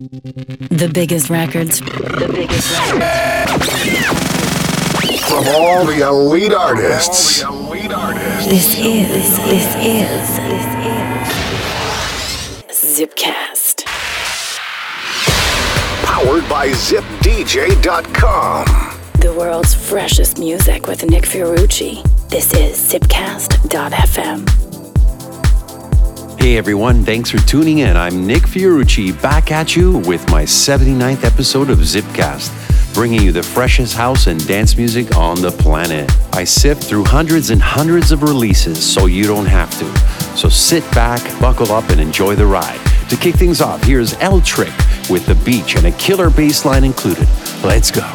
The biggest records. The biggest records. From all the elite artists. This is, this is, this is Zipcast. Powered by ZipDJ.com. The world's freshest music with Nick Fiorucci. This is Zipcast.fm. Hey everyone, thanks for tuning in. I'm Nick Fiorucci back at you with my 79th episode of Zipcast, bringing you the freshest house and dance music on the planet. I sift through hundreds and hundreds of releases so you don't have to. So sit back, buckle up, and enjoy the ride. To kick things off, here's L Trick with The Beach and a killer bass line included. Let's go.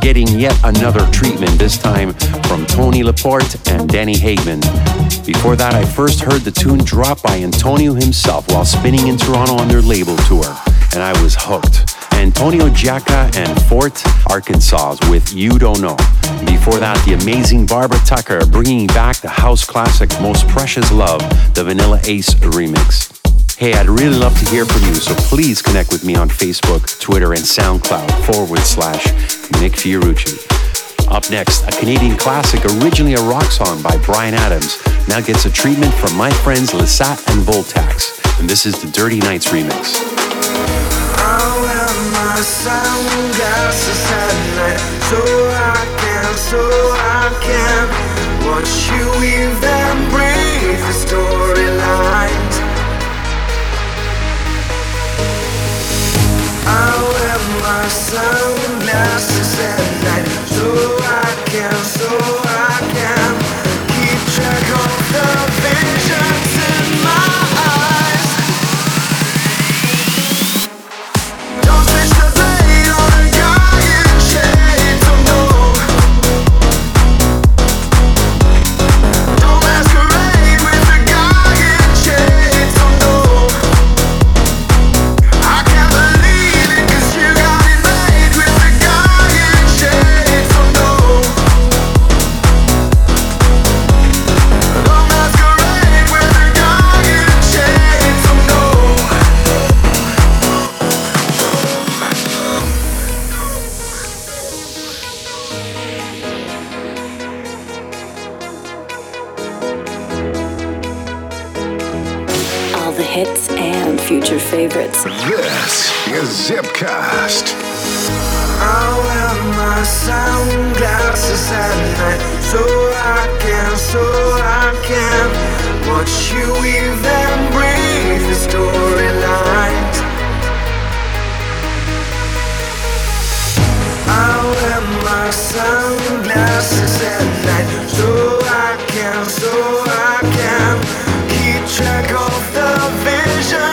Getting yet another treatment, this time from Tony Laporte and Danny Hagman. Before that, I first heard the tune dropped by Antonio himself while spinning in Toronto on their label tour, and I was hooked. Antonio Giacca and Fort, Arkansas with You Don't Know. Before that, the amazing Barbara Tucker bringing back the house classic Most Precious Love, the Vanilla Ace remix. Hey, I'd really love to hear from you, so please connect with me on Facebook, Twitter, and SoundCloud forward slash Nick Fiorucci. Up next, a Canadian classic, originally a rock song by Bryan Adams, now gets a treatment from my friends Lesat and Voltax, and this is the Dirty Nights remix. so I can, watch you weave and breathe my sunglasses at night. so hits and future favorites. This is Zipcast. I wear my sunglasses at night so I can, so I can watch you weave and breathe the storylines. I wear my sunglasses at night so I can, so I can keep track of the visions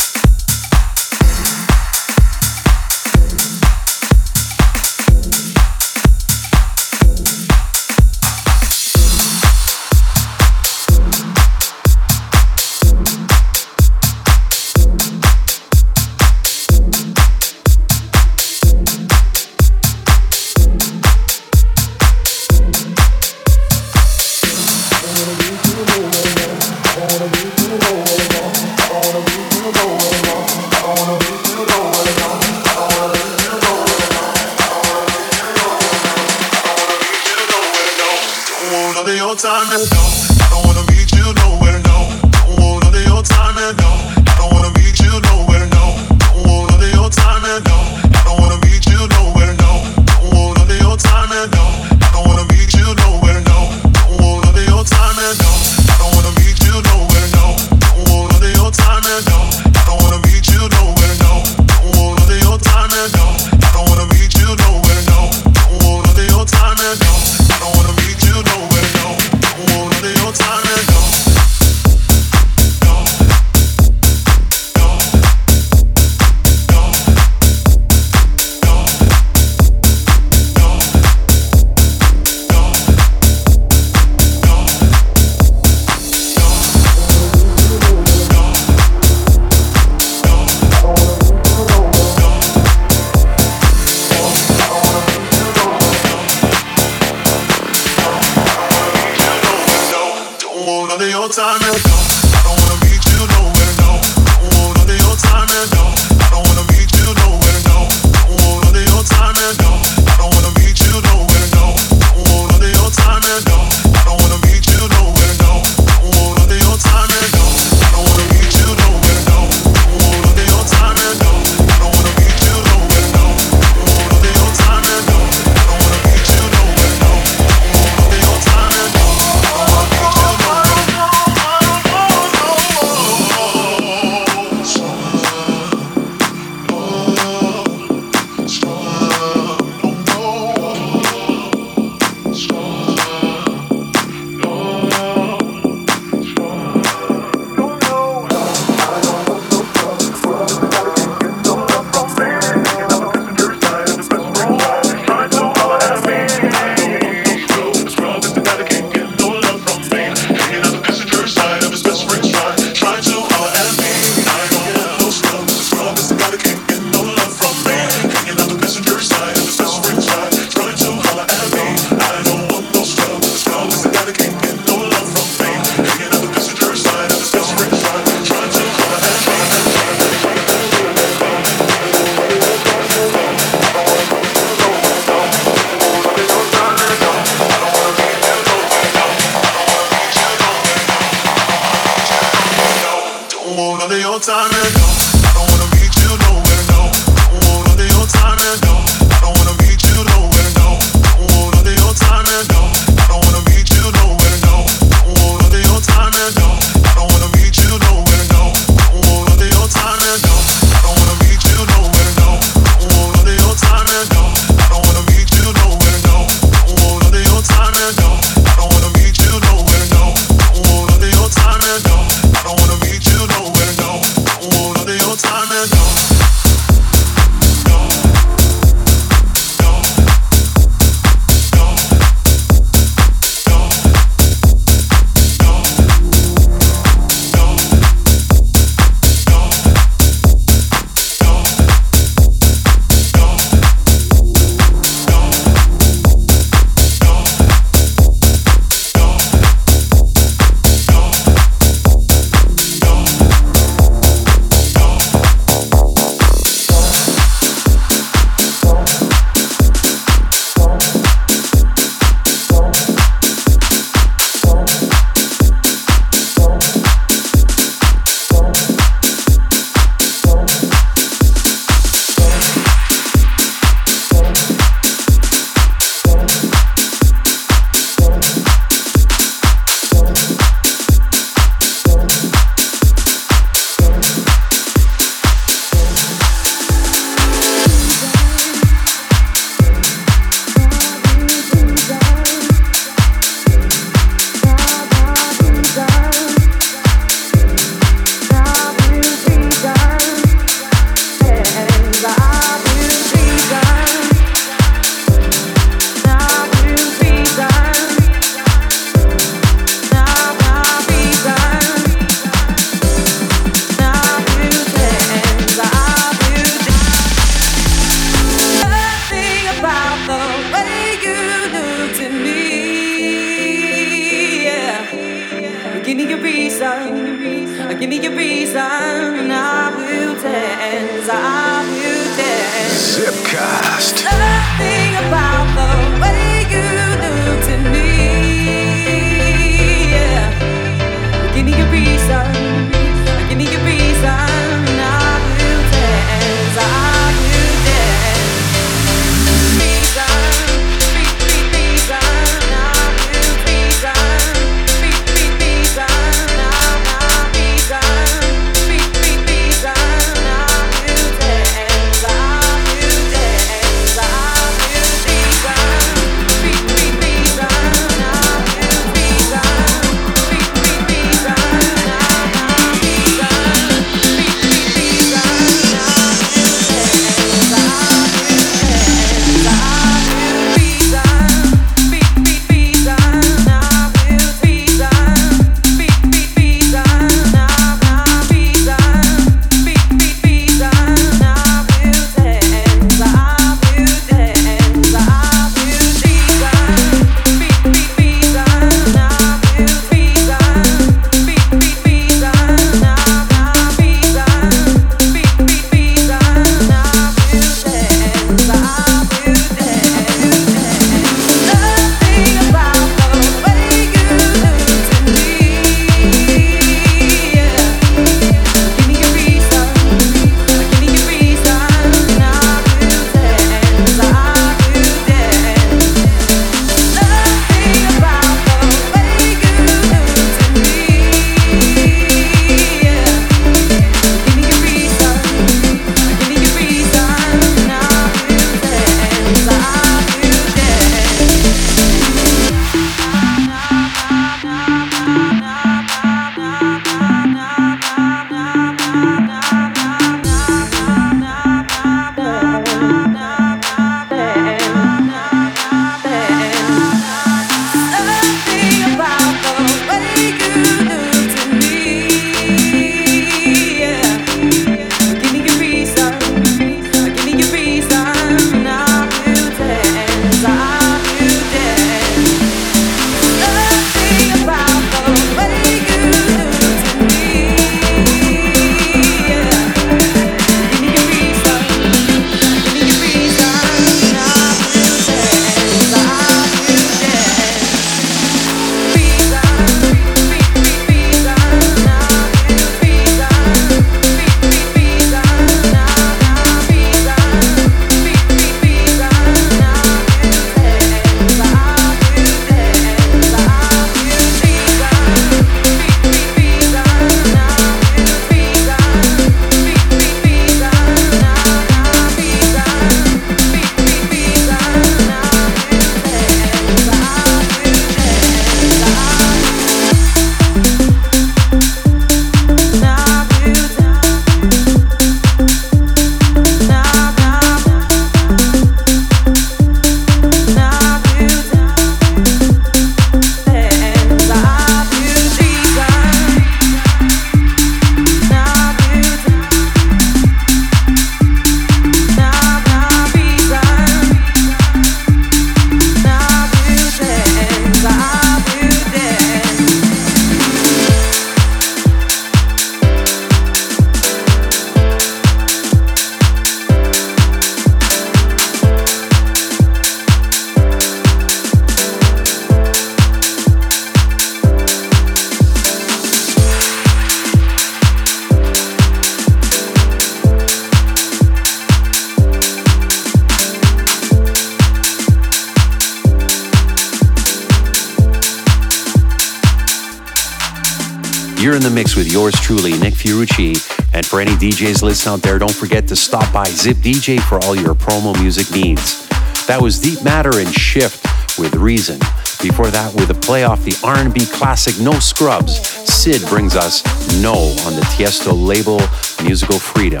DJs listening out there, don't forget to stop by Zip DJ for all your promo music needs. That was Deep Matter and Shift with Reason. Before that, with a play off the R&B classic No Scrubs, Sid brings us No on the Tiesto label Musical Freedom.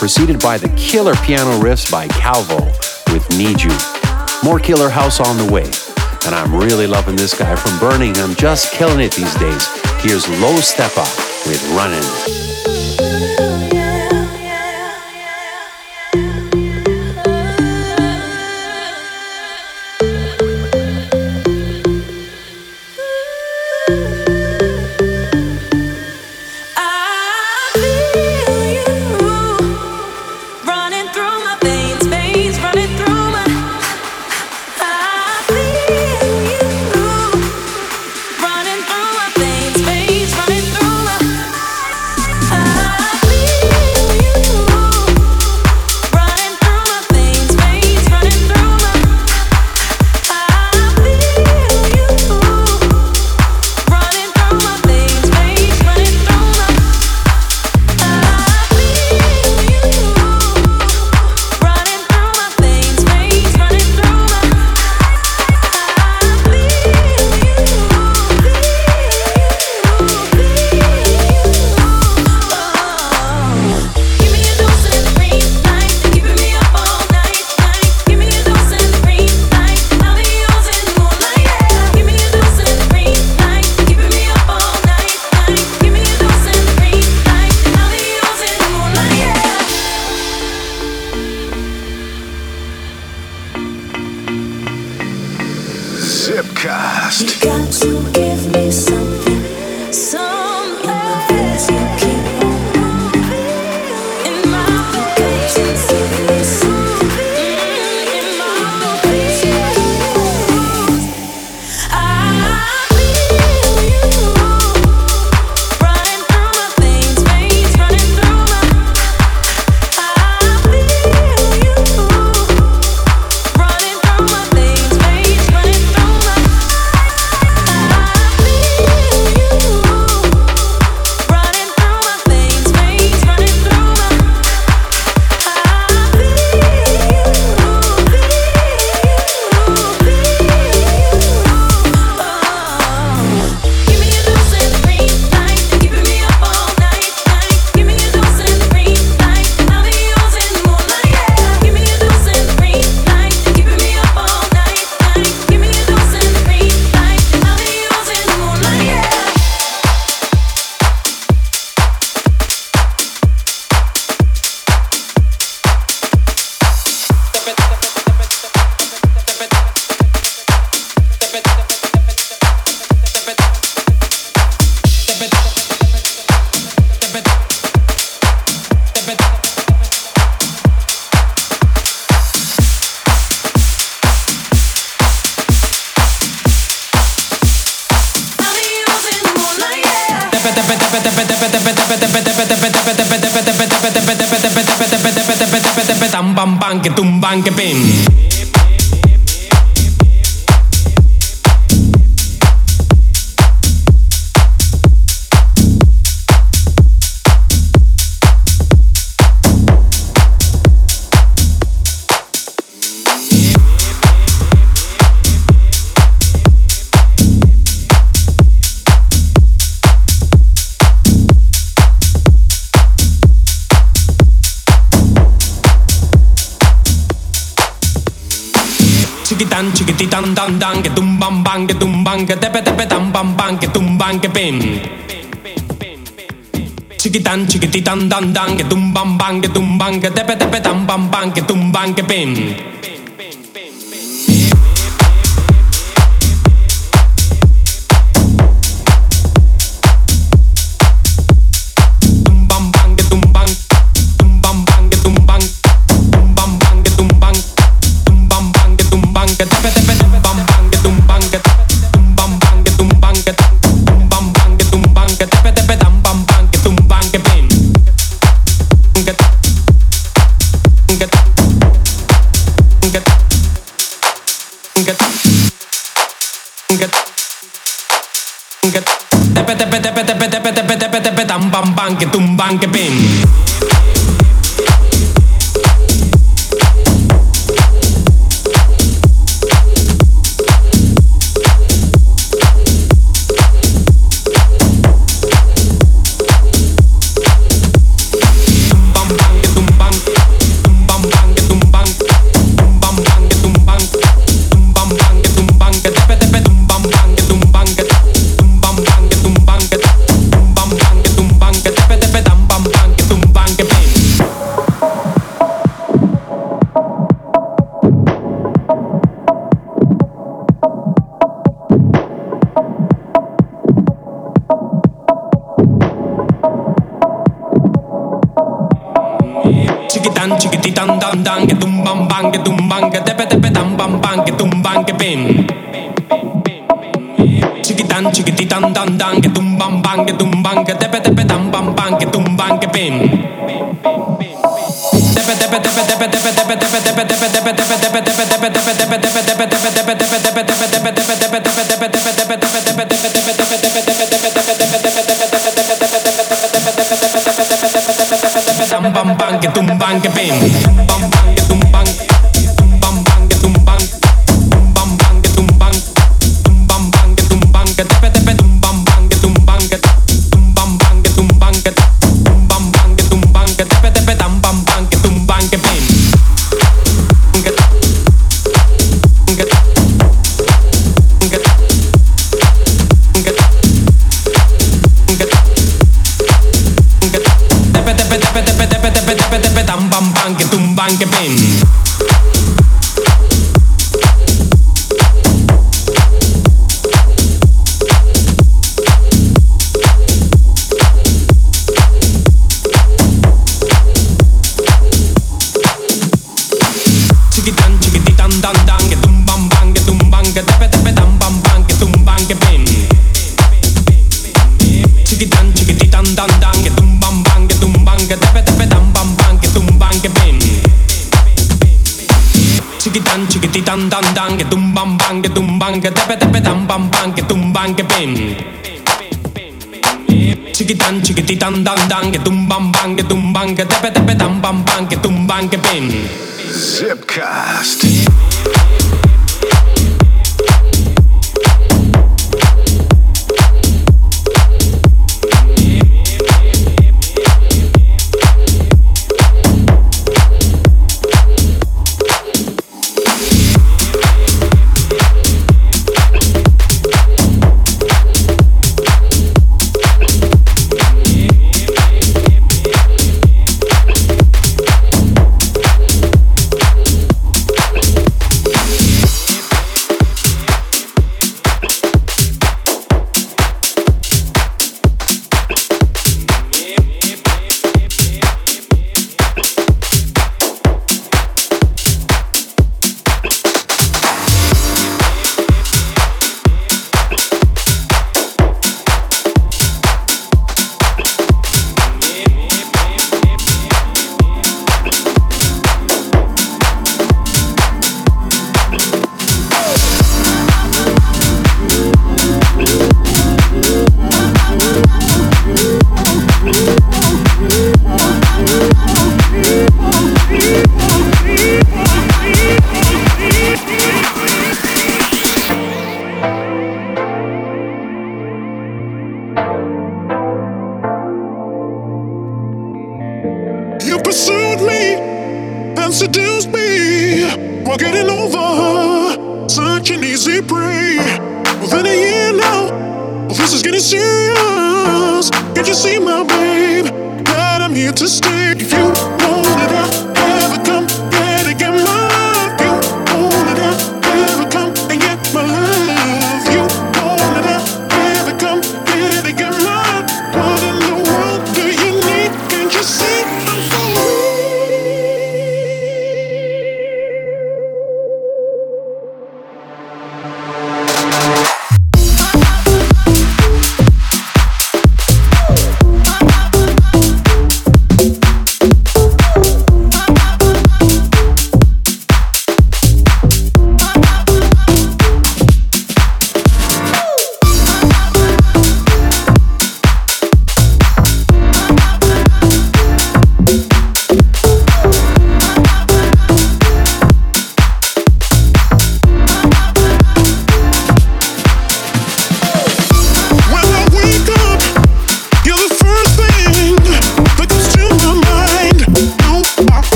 Preceded by the killer piano riffs by Calvo with Need You. More killer house on the way. And I'm really loving this guy from Birmingham, just killing it these days. Here's Low Steppa with Running. Chiquititan dan dan que tumban bang que tumban que tepe tepe bam bang que tumban que pim chiquitan chiquititan dan dan que tumban bang que tumban que tepe tepe bam bang que tumban que pim Bank bin. bang que tumbang que tepe tepe tam bam bang que tumbang que pim chiquitán chiquititán dan dan que tumbam bang que tumbang que tepe tepe tam bam bang que tumbang que pim tepe tepe tepe tepe tepe tepe tepe tepe tepe tepe tepe tepe tepe tepe tepe tepe tepe bang bang bang que tum bang que pim bam Chiquitita, dan, dan, que tumban, ban, que tumban, que tepe, tepe, dan bam bam, que tumban, que pin.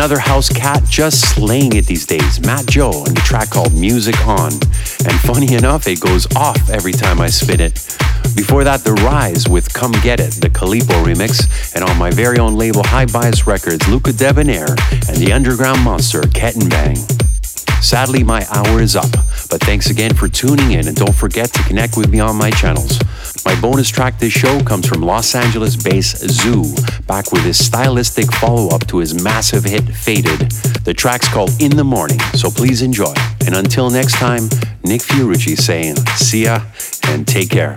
Another house cat just slaying it these days, Matt Joe, and the track called Music On. And funny enough, it goes off every time I spin it. Before that, The Rise with Come Get It, the Calipo remix, and on my very own label High Bias Records, Luca Debonaire and the underground monster Kettenbang. Bang. Sadly, my hour is up, but thanks again for tuning in and don't forget to connect with me on my channels. My bonus track this show comes from Los Angeles bass Zhu, back with his stylistic follow up to his massive hit Faded. The track's called In the Morning, so please enjoy. And until next time, Nick Fiorucci saying, see ya and take care.